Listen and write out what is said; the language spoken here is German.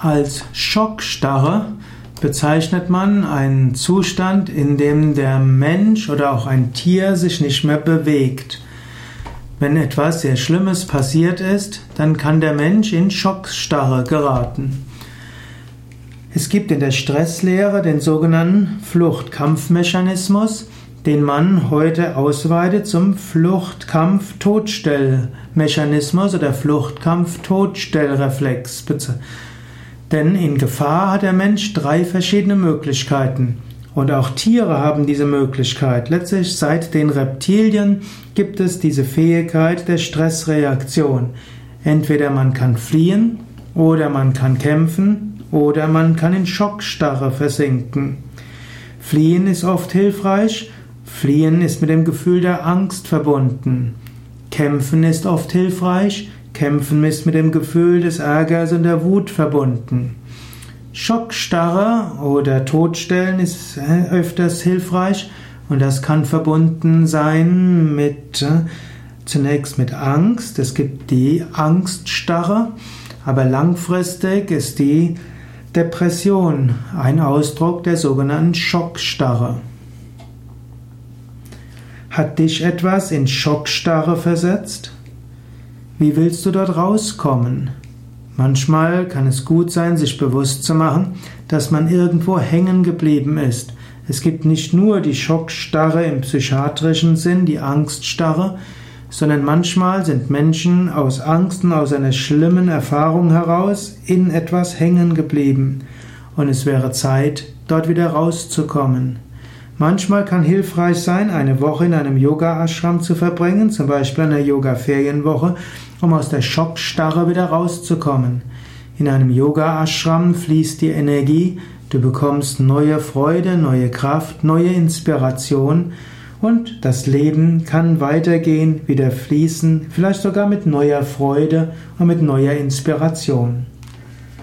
Als Schockstarre bezeichnet man einen Zustand, in dem der Mensch oder auch ein Tier sich nicht mehr bewegt. Wenn etwas sehr Schlimmes passiert ist, dann kann der Mensch in Schockstarre geraten. Es gibt in der Stresslehre den sogenannten Fluchtkampfmechanismus, den man heute ausweitet zum Fluchtkampf-Todstellmechanismus oder Fluchtkampf-Todstellreflex. Denn in Gefahr hat der Mensch drei verschiedene Möglichkeiten. Und auch Tiere haben diese Möglichkeit. Letztlich seit den Reptilien gibt es diese Fähigkeit der Stressreaktion. Entweder man kann fliehen oder man kann kämpfen oder man kann in Schockstarre versinken. Fliehen ist oft hilfreich. Fliehen ist mit dem Gefühl der Angst verbunden. Kämpfen ist oft hilfreich. Kämpfen ist mit dem Gefühl des Ärgers und der Wut verbunden. Schockstarre oder Todstellen ist äh, öfters hilfreich und das kann verbunden sein mit äh, zunächst mit Angst. Es gibt die Angststarre, aber langfristig ist die Depression ein Ausdruck der sogenannten Schockstarre. Hat dich etwas in Schockstarre versetzt? Wie willst du dort rauskommen? Manchmal kann es gut sein, sich bewusst zu machen, dass man irgendwo hängen geblieben ist. Es gibt nicht nur die Schockstarre im psychiatrischen Sinn, die Angststarre, sondern manchmal sind Menschen aus Angst und aus einer schlimmen Erfahrung heraus in etwas hängen geblieben. Und es wäre Zeit, dort wieder rauszukommen. Manchmal kann hilfreich sein, eine Woche in einem Yoga-Ashram zu verbringen, zum Beispiel eine Yoga-Ferienwoche, um aus der Schockstarre wieder rauszukommen. In einem Yoga-Ashram fließt die Energie, du bekommst neue Freude, neue Kraft, neue Inspiration und das Leben kann weitergehen, wieder fließen, vielleicht sogar mit neuer Freude und mit neuer Inspiration.